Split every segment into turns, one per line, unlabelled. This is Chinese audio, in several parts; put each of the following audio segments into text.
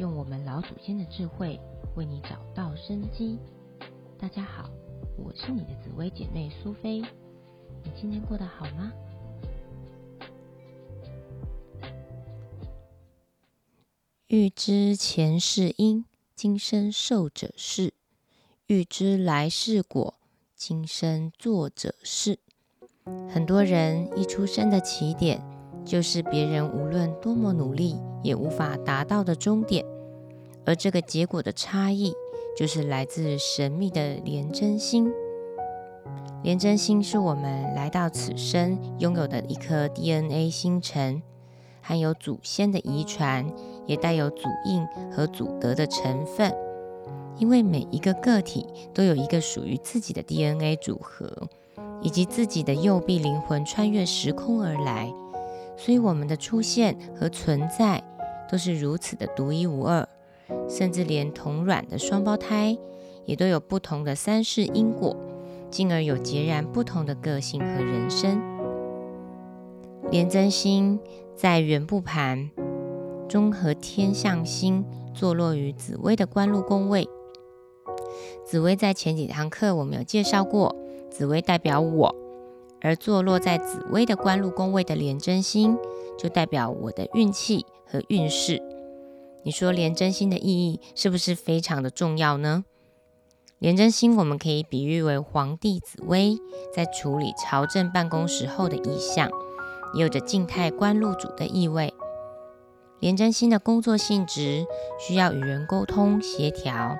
用我们老祖先的智慧为你找到生机。大家好，我是你的紫薇姐妹苏菲。你今天过得好吗？欲知前世因，今生受者是；欲知来世果，今生做者是。很多人一出生的起点，就是别人无论多么努力也无法达到的终点，而这个结果的差异，就是来自神秘的廉贞星。廉贞星是我们来到此生拥有的一颗 DNA 星辰，含有祖先的遗传，也带有祖印和祖德的成分。因为每一个个体都有一个属于自己的 DNA 组合。以及自己的右臂灵魂穿越时空而来，所以我们的出现和存在都是如此的独一无二，甚至连同卵的双胞胎也都有不同的三世因果，进而有截然不同的个性和人生。廉贞星在圆部盘中和天象星坐落于紫薇的官禄宫位。紫薇在前几堂课我们有介绍过。紫薇代表我，而坐落在紫薇的官禄宫位的廉贞星，就代表我的运气和运势。你说廉贞星的意义是不是非常的重要呢？廉贞星我们可以比喻为皇帝紫薇在处理朝政办公时候的意象，也有着静态官禄主的意味。廉贞星的工作性质需要与人沟通协调。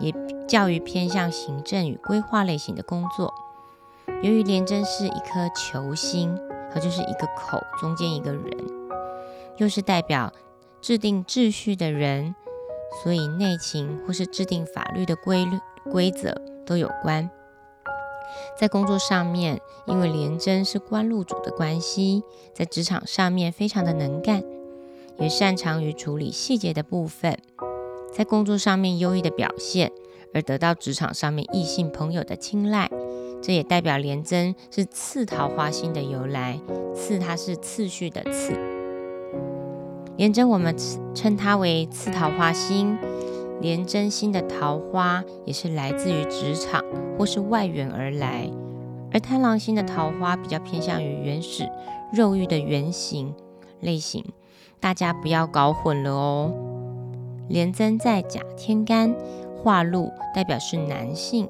也较于偏向行政与规划类型的工作。由于廉贞是一颗球星，它就是一个口中间一个人，又是代表制定秩序的人，所以内勤或是制定法律的规律规则都有关。在工作上面，因为廉贞是官禄主的关系，在职场上面非常的能干，也擅长于处理细节的部分。在工作上面优异的表现，而得到职场上面异性朋友的青睐，这也代表廉贞是次桃花星的由来。次它是次序的次，廉贞我们称它为次桃花星。廉贞星的桃花也是来自于职场或是外缘而来，而贪狼星的桃花比较偏向于原始肉欲的原型类型，大家不要搞混了哦。廉贞在甲天干化禄，代表是男性；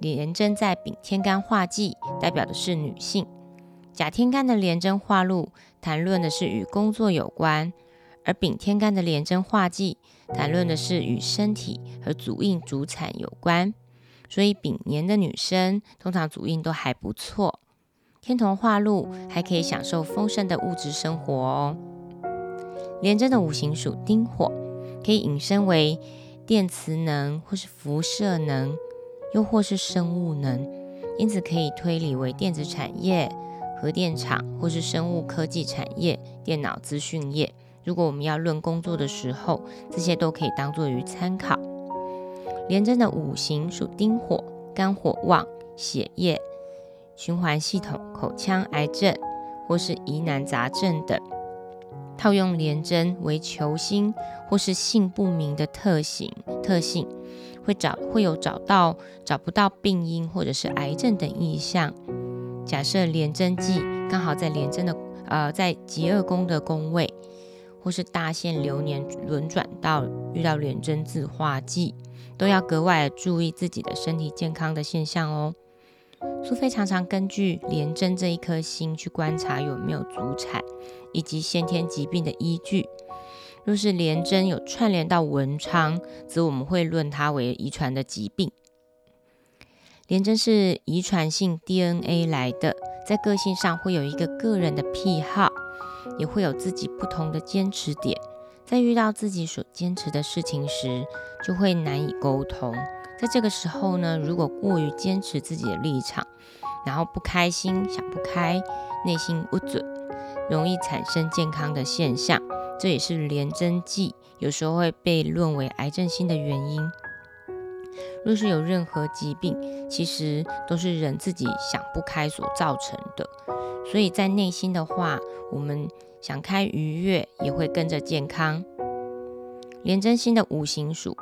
廉贞在丙天干化忌，代表的是女性。甲天干的廉贞化禄，谈论的是与工作有关；而丙天干的廉贞化忌，谈论的是与身体和主印主产有关。所以丙年的女生通常主印都还不错，天同化禄还可以享受丰盛的物质生活哦。廉贞的五行属丁火。可以引申为电磁能，或是辐射能，又或是生物能，因此可以推理为电子产业、核电厂，或是生物科技产业、电脑资讯业。如果我们要论工作的时候，这些都可以当做于参考。廉贞的五行属丁火，肝火旺，血液、循环系统、口腔癌症，或是疑难杂症等。套用廉贞为球星或是性不明的特性，特性会找会有找到找不到病因或者是癌症等意象。假设廉贞忌刚好在廉贞的呃在极恶宫的宫位，或是大限流年轮转到遇到廉贞自化忌，都要格外注意自己的身体健康的现象哦。苏菲常常根据廉贞这一颗星去观察有没有祖产以及先天疾病的依据。若是廉贞有串联到文昌，则我们会论它为遗传的疾病。廉贞是遗传性 DNA 来的，在个性上会有一个个人的癖好，也会有自己不同的坚持点。在遇到自己所坚持的事情时，就会难以沟通。在这个时候呢，如果过于坚持自己的立场，然后不开心、想不开、内心不准，容易产生健康的现象。这也是廉贞忌有时候会被论为癌症性的原因。若是有任何疾病，其实都是人自己想不开所造成的。所以在内心的话，我们想开愉悦，也会跟着健康。廉贞星的五行属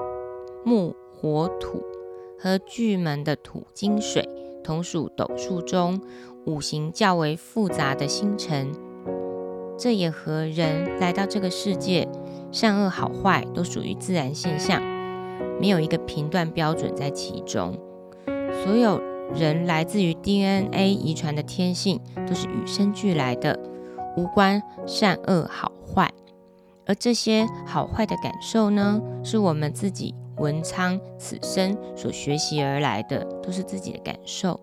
木、火、土，和巨门的土、金、水同属斗数中五行较为复杂的星辰。这也和人来到这个世界，善恶好坏都属于自然现象，没有一个评断标准在其中。所有人来自于 DNA 遗传的天性，都是与生俱来的，无关善恶好坏。而这些好坏的感受呢，是我们自己文昌此生所学习而来的，都是自己的感受。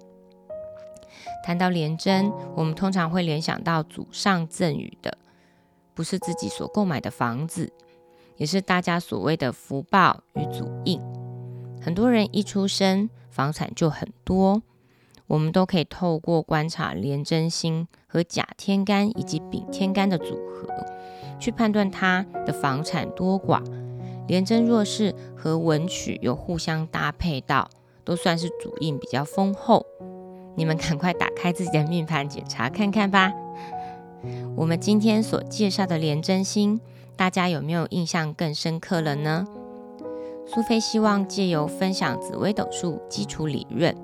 谈到廉贞，我们通常会联想到祖上赠予的，不是自己所购买的房子，也是大家所谓的福报与祖印。很多人一出生房产就很多，我们都可以透过观察廉贞星和甲天干以及丙天干的组合。去判断他的房产多寡，廉贞若是和文曲有互相搭配到，都算是主印比较丰厚。你们赶快打开自己的命盘检查看看吧。我们今天所介绍的廉贞星，大家有没有印象更深刻了呢？苏菲希望借由分享紫微斗数基础理论，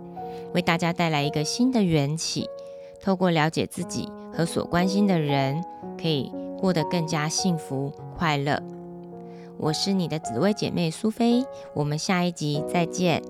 为大家带来一个新的缘起，透过了解自己和所关心的人，可以。过得更加幸福快乐。我是你的紫薇姐妹苏菲，我们下一集再见。